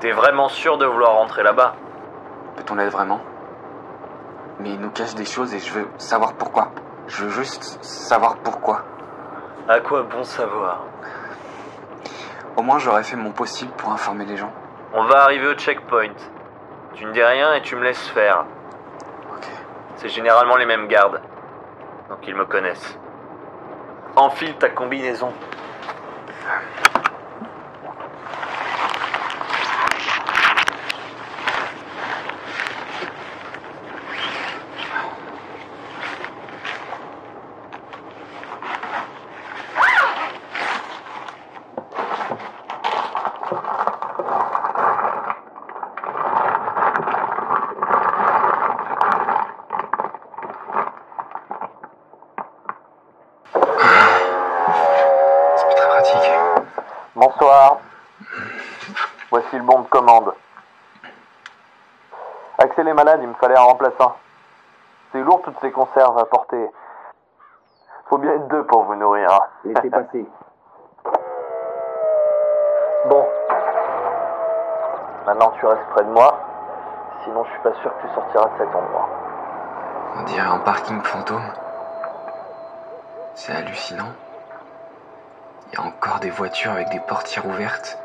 T'es vraiment sûr de vouloir rentrer là-bas Peut-on l'être vraiment Mais il nous cache des choses et je veux savoir pourquoi. Je veux juste savoir pourquoi. À quoi bon savoir Au moins j'aurais fait mon possible pour informer les gens. On va arriver au checkpoint. Tu ne dis rien et tu me laisses faire. Ok. C'est généralement les mêmes gardes. Donc ils me connaissent. Enfile ta combinaison. C'est plus très pratique. Bonsoir. Voici le bon de commande. Axel est malade, il me fallait un remplaçant. C'est lourd toutes ces conserves à porter. Faut bien être deux pour vous nourrir. hein. Laissez passer. Bon. Maintenant tu restes près de moi. Sinon je suis pas sûr que tu sortiras de cet endroit. On dirait un parking fantôme. C'est hallucinant. Il y a encore des voitures avec des portières ouvertes.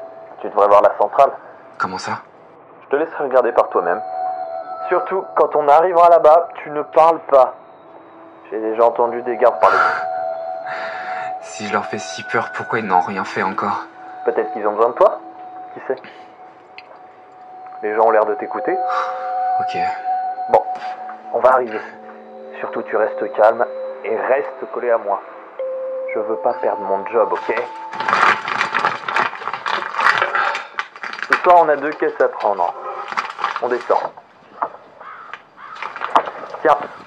Tu devrais voir la centrale. Comment ça? Je te laisserai regarder par toi-même. Surtout, quand on arrivera là-bas, tu ne parles pas. J'ai déjà entendu des gardes parler. Si je leur fais si peur, pourquoi ils n'ont rien fait encore? Peut-être qu'ils ont besoin de toi Qui sait? Les gens ont l'air de t'écouter. Ok. Bon, on va arriver. Surtout, tu restes calme et reste collé à moi. Je veux pas perdre mon job, ok? Ce soir, on a deux caisses à prendre. On descend. Yep.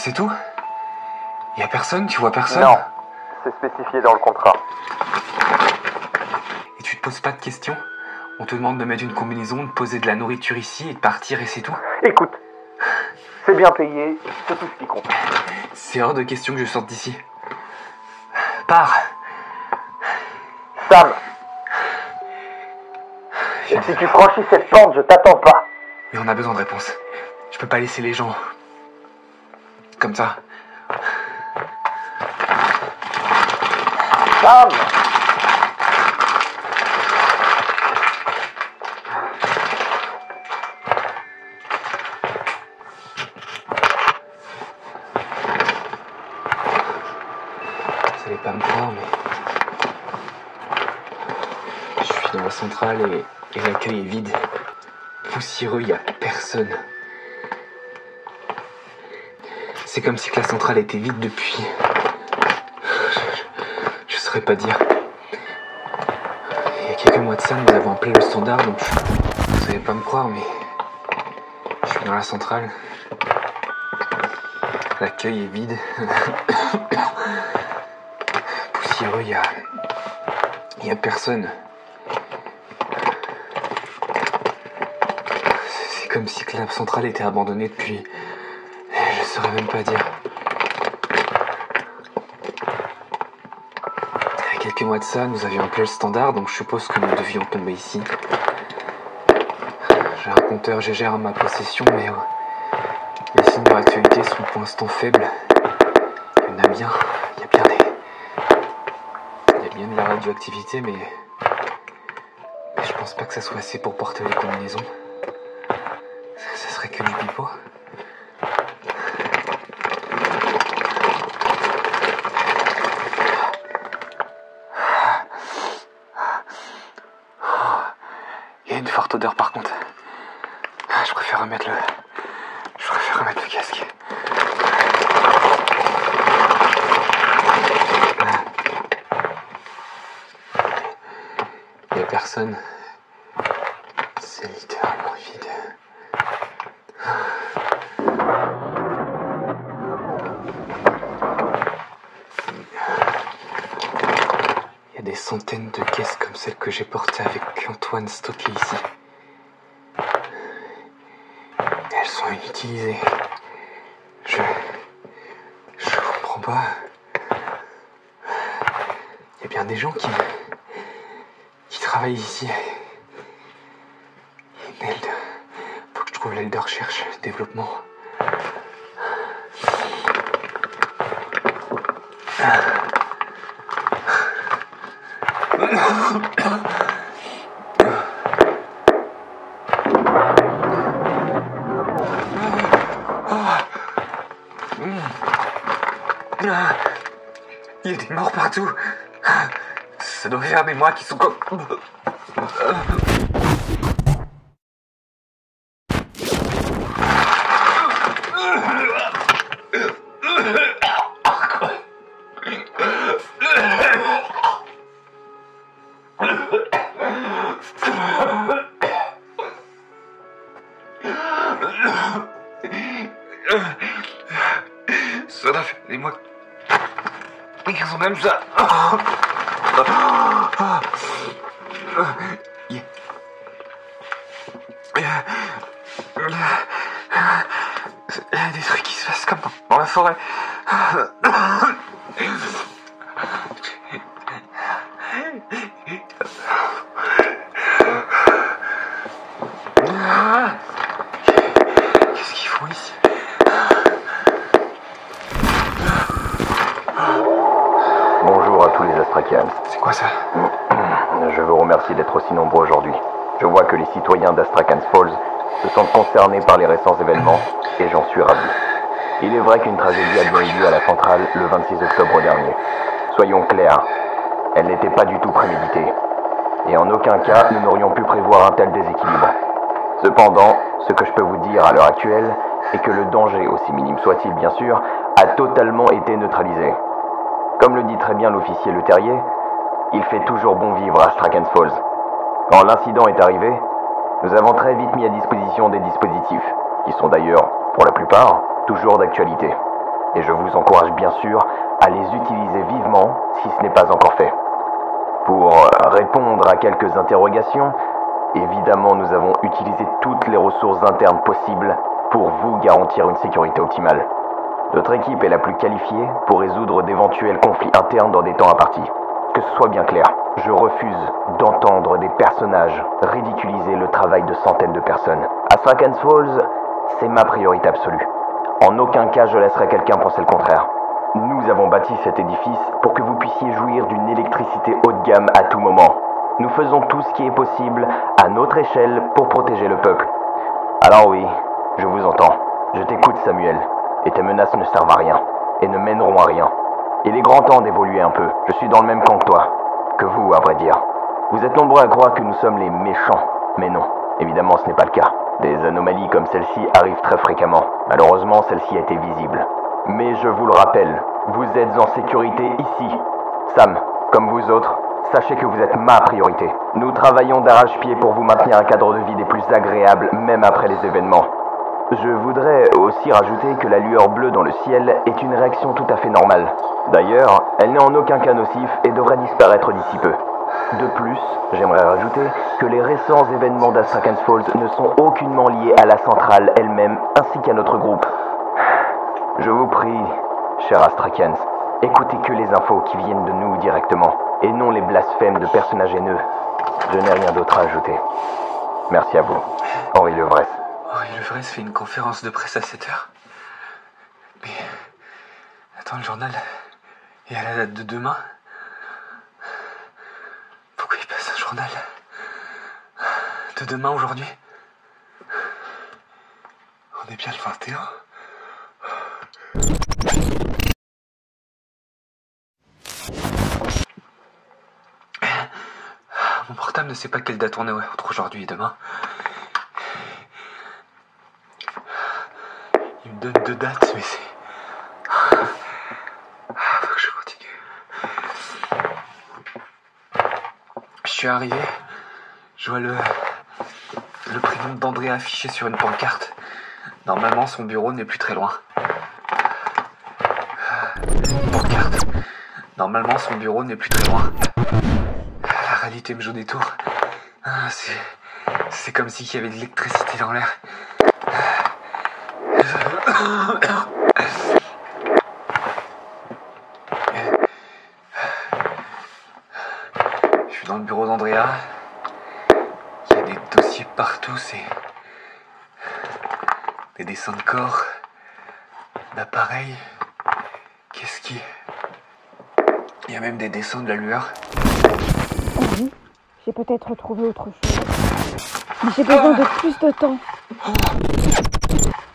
C'est tout? Y a personne? Tu vois personne? Non, c'est spécifié dans le contrat. Et tu te poses pas de questions? On te demande de mettre une combinaison, de poser de la nourriture ici et de partir et c'est tout? Écoute, c'est bien payé, c'est tout ce qui compte. C'est hors de question que je sorte d'ici. Pars Sam Si tu franchis cette pente, je t'attends pas. Mais on a besoin de réponses. Je peux pas laisser les gens. Comme ça. Vous allez pas me croire, mais. Je suis dans la centrale et, et l'accueil est vide. Poussiéreux, y a personne. C'est comme si la centrale était vide depuis. Je, saurais pas dire. Il y a quelques mois de ça, nous avons appelé le standard, donc je- vous allez pas me croire, mais. Je suis dans la centrale. L'accueil est vide. Poussiéreux, y a. Y a personne. C'est comme si la centrale était abandonnée depuis. Saurais même pas dire. Il y a quelques mois de ça, nous avions appelé le standard, donc je suppose que nous devions tomber ici. J'ai un compteur GGR à ma possession, mais euh, les signaux d'actualité sont pour l'instant faibles. Il y en a bien, il y a bien des. Il y a bien de la radioactivité, mais. Mais je pense pas que ça soit assez pour porter les combinaisons. Ça serait que du pipeau. Remettre le. Je préfère remettre le casque. Il n'y a personne. C'est littéralement vide. Il y a des centaines de caisses comme celles que j'ai portées avec Antoine stockées ici. Elles sont inutilisées. Je. Je pas. Il y a bien des gens qui. qui travaillent ici. Une aile de. Faut que je trouve l'aile de recherche, développement. Ah, Il y a des morts partout. Ça doit faire des mois qui sont comme. Qui sont citoyens d'Astrakhan Falls se sentent concernés par les récents événements et j'en suis ravi. Il est vrai qu'une tragédie a bien eu lieu à la centrale le 26 octobre dernier. Soyons clairs, elle n'était pas du tout préméditée. Et en aucun cas nous n'aurions pu prévoir un tel déséquilibre. Cependant, ce que je peux vous dire à l'heure actuelle est que le danger, aussi minime soit-il bien sûr, a totalement été neutralisé. Comme le dit très bien l'officier Le Terrier, il fait toujours bon vivre à Strachan Falls. Quand l'incident est arrivé, nous avons très vite mis à disposition des dispositifs, qui sont d'ailleurs, pour la plupart, toujours d'actualité. Et je vous encourage bien sûr à les utiliser vivement si ce n'est pas encore fait. Pour répondre à quelques interrogations, évidemment nous avons utilisé toutes les ressources internes possibles pour vous garantir une sécurité optimale. Notre équipe est la plus qualifiée pour résoudre d'éventuels conflits internes dans des temps impartis. Que ce soit bien clair, je refuse d'entendre des personnages ridiculiser le travail de centaines de personnes. À Strachan Falls, c'est ma priorité absolue. En aucun cas je laisserai quelqu'un penser le contraire. Nous avons bâti cet édifice pour que vous puissiez jouir d'une électricité haut de gamme à tout moment. Nous faisons tout ce qui est possible à notre échelle pour protéger le peuple. Alors oui, je vous entends. Je t'écoute Samuel. Et tes menaces ne servent à rien. Et ne mèneront à rien. Il est grand temps d'évoluer un peu. Je suis dans le même camp que toi. Que vous, à vrai dire. Vous êtes nombreux à croire que nous sommes les méchants. Mais non, évidemment ce n'est pas le cas. Des anomalies comme celle-ci arrivent très fréquemment. Malheureusement, celle-ci a été visible. Mais je vous le rappelle, vous êtes en sécurité ici. Sam, comme vous autres, sachez que vous êtes ma priorité. Nous travaillons d'arrache-pied pour vous maintenir un cadre de vie des plus agréables, même après les événements. Je voudrais aussi rajouter que la lueur bleue dans le ciel est une réaction tout à fait normale. D'ailleurs, elle n'est en aucun cas nocif et devrait disparaître d'ici peu. De plus, j'aimerais rajouter que les récents événements d'Astrakhan Falls ne sont aucunement liés à la centrale elle-même ainsi qu'à notre groupe. Je vous prie, chers Astrakans, écoutez que les infos qui viennent de nous directement, et non les blasphèmes de personnages haineux. Je n'ai rien d'autre à ajouter. Merci à vous. Henri Levresse. Henri Levresse fait une conférence de presse à 7h. Mais. Attends, le journal est à la date de demain. Pourquoi il passe un journal de demain aujourd'hui? On est bien le 21 Mon portable ne sait pas quelle date on est entre aujourd'hui et demain. Donne deux dates, mais c'est. Ah, faut que je continue. Je suis arrivé, je vois le, le prénom d'André affiché sur une pancarte. Normalement, son bureau n'est plus très loin. Pancarte. Normalement, son bureau n'est plus très loin. La réalité me joue des tours. Ah, C'est, c'est comme s'il y avait de l'électricité dans l'air. Je suis dans le bureau d'Andrea. Il y a des dossiers partout, c'est. Des dessins de corps, d'appareils. Qu'est-ce qui. Il y a même des dessins de la lueur. Oui, j'ai peut-être trouvé autre chose. Mais j'ai besoin de plus de temps.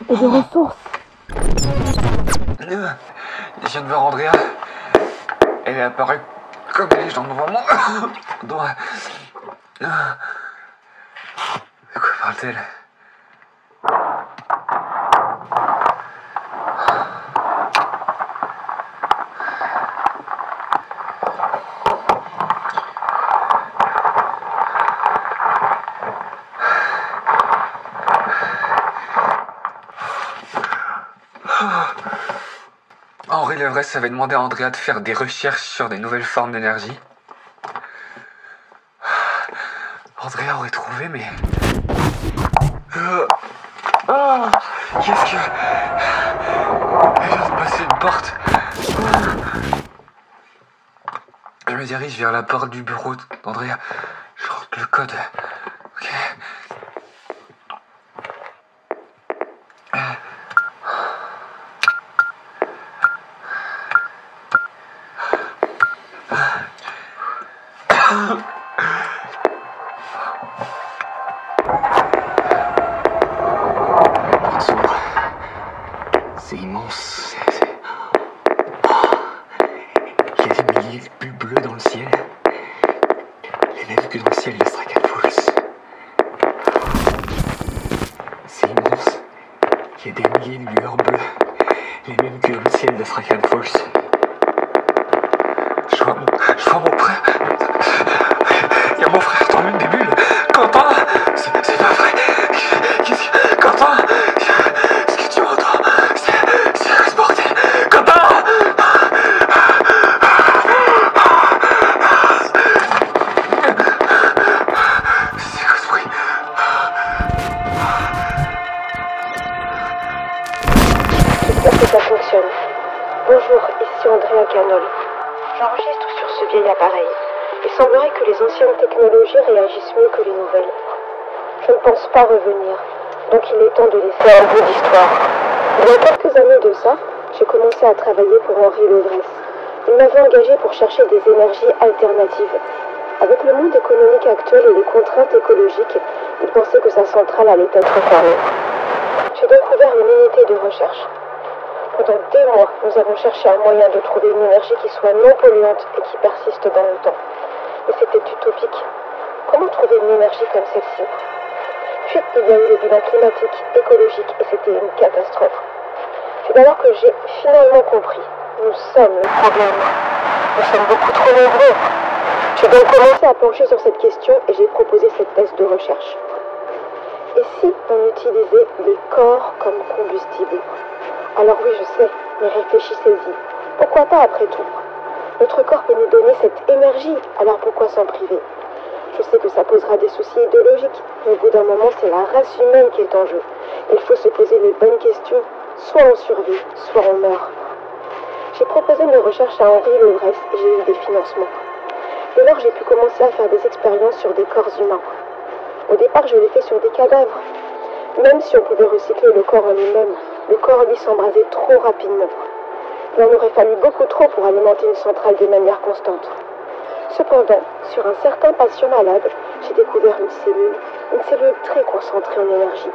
Et de ressources. Je viens de voir Andrea. Elle est apparue comme les gens devant moi. Dans... Euh, De quoi parle-t-elle? Henri Levresse avait demandé à Andrea de faire des recherches sur des nouvelles formes d'énergie. Andrea aurait trouvé, mais. Euh, Ah Qu'est-ce que. Elle vient de passer une porte. Je me dirige vers la porte du bureau d'Andrea. Je rentre le code. Je vois mon frère. Revenir, donc il est temps de laisser un bout d'histoire. Il y a quelques années de ça, j'ai commencé à travailler pour Henri Levresse. Il m'avait engagé pour chercher des énergies alternatives. Avec le monde économique actuel et les contraintes écologiques, il pensait que sa centrale allait être fermée. J'ai donc ouvert une unité de recherche. Pendant des mois, nous avons cherché un moyen de trouver une énergie qui soit non polluante et qui persiste dans le temps. Mais c'était utopique. Comment trouver une énergie comme celle-ci? Puis il y a eu le bilan climatique, écologique, et c'était une catastrophe. C'est alors que j'ai finalement compris. Nous sommes le problème. Nous sommes beaucoup trop nombreux. J'ai donc commencé à pencher sur cette question et j'ai proposé cette thèse de recherche. Et si on utilisait les corps comme combustible? Alors oui, je sais, mais réfléchissez-y. Pourquoi pas après tout? Notre corps peut nous donner cette énergie, alors pourquoi s'en priver? Je sais que ça posera des soucis idéologiques, mais au bout d'un moment, c'est la race humaine qui est en jeu. Il faut se poser les bonnes questions. Soit on survit, soit on meurt. J'ai proposé mes recherches à Henri Levresse et j'ai eu des financements. Dès lors, j'ai pu commencer à faire des expériences sur des corps humains. Au départ, je l'ai fait sur des cadavres. Même si on pouvait recycler le corps en lui-même, le corps lui s'embrasait trop rapidement. Il en aurait fallu beaucoup trop pour alimenter une centrale de manière constante. Cependant, sur un certain patient malade, j'ai découvert une cellule, une cellule très concentrée en énergie.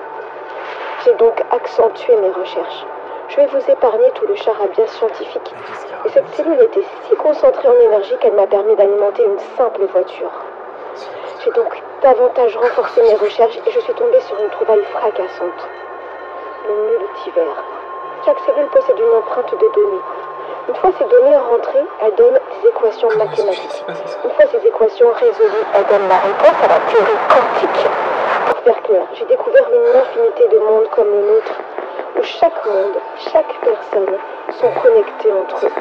J'ai donc accentué mes recherches. Je vais vous épargner tout le charabia scientifique. Et cette cellule était si concentrée en énergie qu'elle m'a permis d'alimenter une simple voiture. J'ai donc davantage renforcé mes recherches et je suis tombée sur une trouvaille fracassante. Le multivers. Chaque cellule possède une empreinte de données. Une fois ces données rentrées, elles donnent des équations mathématiques. Une fois ces équations résolues, elles donnent la réponse à la théorie quantique. Pour faire clair, j'ai découvert une infinité de mondes comme le nôtre, où chaque monde, chaque personne sont connectés entre eux.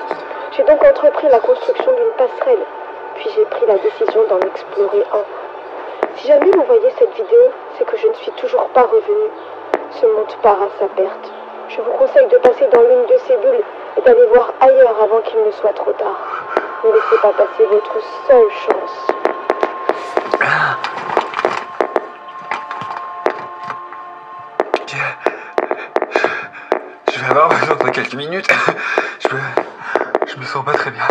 J'ai donc entrepris la construction d'une passerelle, puis j'ai pris la décision d'en explorer un. Si jamais vous voyez cette vidéo, c'est que je ne suis toujours pas revenue. Ce monde part à sa perte. Je vous conseille de passer dans l'une de ces bulles d'aller voir ailleurs avant qu'il ne soit trop tard. Ne laissez pas passer votre seule chance. Je, je vais avoir besoin de quelques minutes. Je je me sens pas très bien.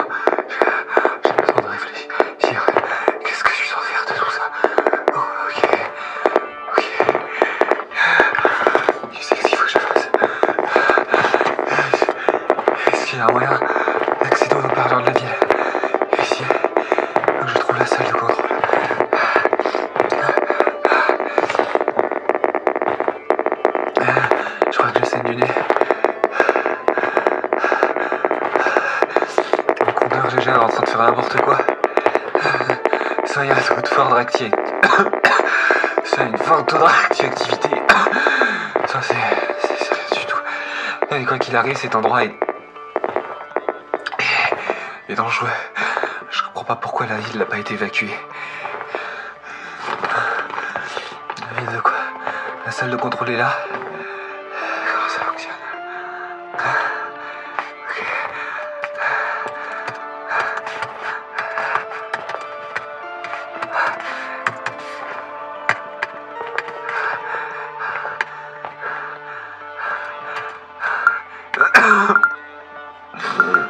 Ça, une forte réactivité. Ça, c'est rien du tout. Et quoi qu'il arrive, cet endroit est. est dangereux. Je comprends pas pourquoi la ville n'a pas été évacuée. La ville de quoi? La salle de contrôle est là. Ok.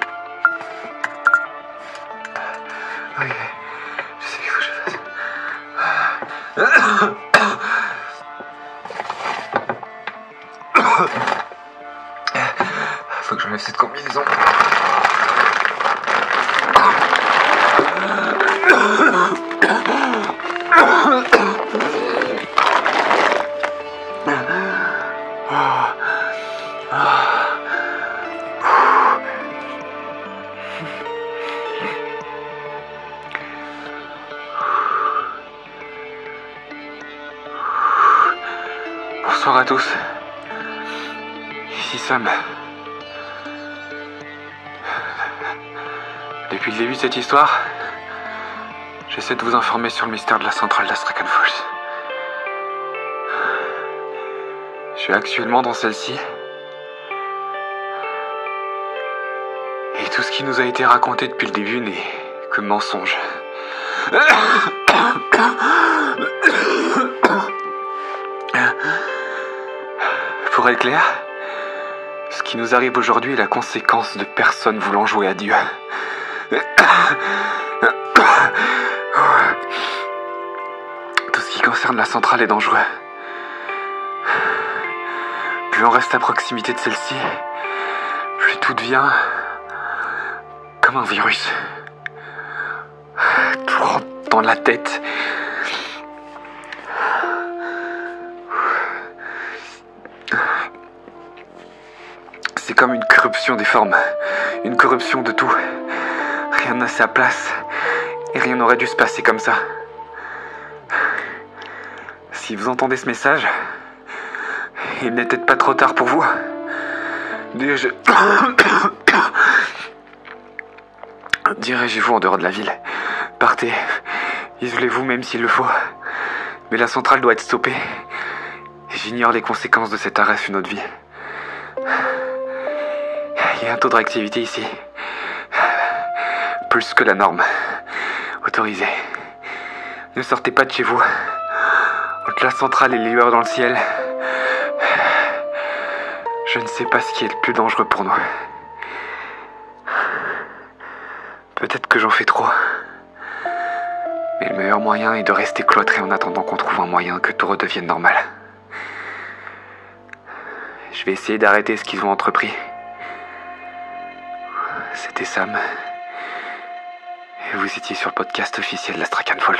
Bonsoir à tous. Ici Sam. Depuis le début de cette histoire, j'essaie de vous informer sur le mystère de la centrale d'Astrakan Falls. Je suis actuellement dans celle-ci. Et tout ce qui nous a été raconté depuis le début n'est que mensonge. Pour être clair, ce qui nous arrive aujourd'hui est la conséquence de personnes voulant jouer à Dieu. Tout ce qui concerne la centrale est dangereux. Plus on reste à proximité de celle-ci, plus tout devient comme un virus. Tout rentre dans la tête. C'est comme une corruption des formes, une corruption de tout. Rien n'a sa place, et rien n'aurait dû se passer comme ça. Si vous entendez ce message, il n'est peut-être pas trop tard pour vous. Dirige... Dirigez-vous en dehors de la ville. Partez. Isolez-vous même s'il le faut. Mais la centrale doit être stoppée. J'ignore les conséquences de cet arrêt sur notre vie. Un taux de réactivité ici. Plus que la norme. Autorisé. Ne sortez pas de chez vous. Entre la centrale et les lueurs dans le ciel. Je ne sais pas ce qui est le plus dangereux pour nous. Peut-être que j'en fais trop. Mais le meilleur moyen est de rester cloîtré en attendant qu'on trouve un moyen que tout redevienne normal. Je vais essayer d'arrêter ce qu'ils ont entrepris. C'était Sam. Et vous étiez sur le podcast officiel d'Astrakan Falls.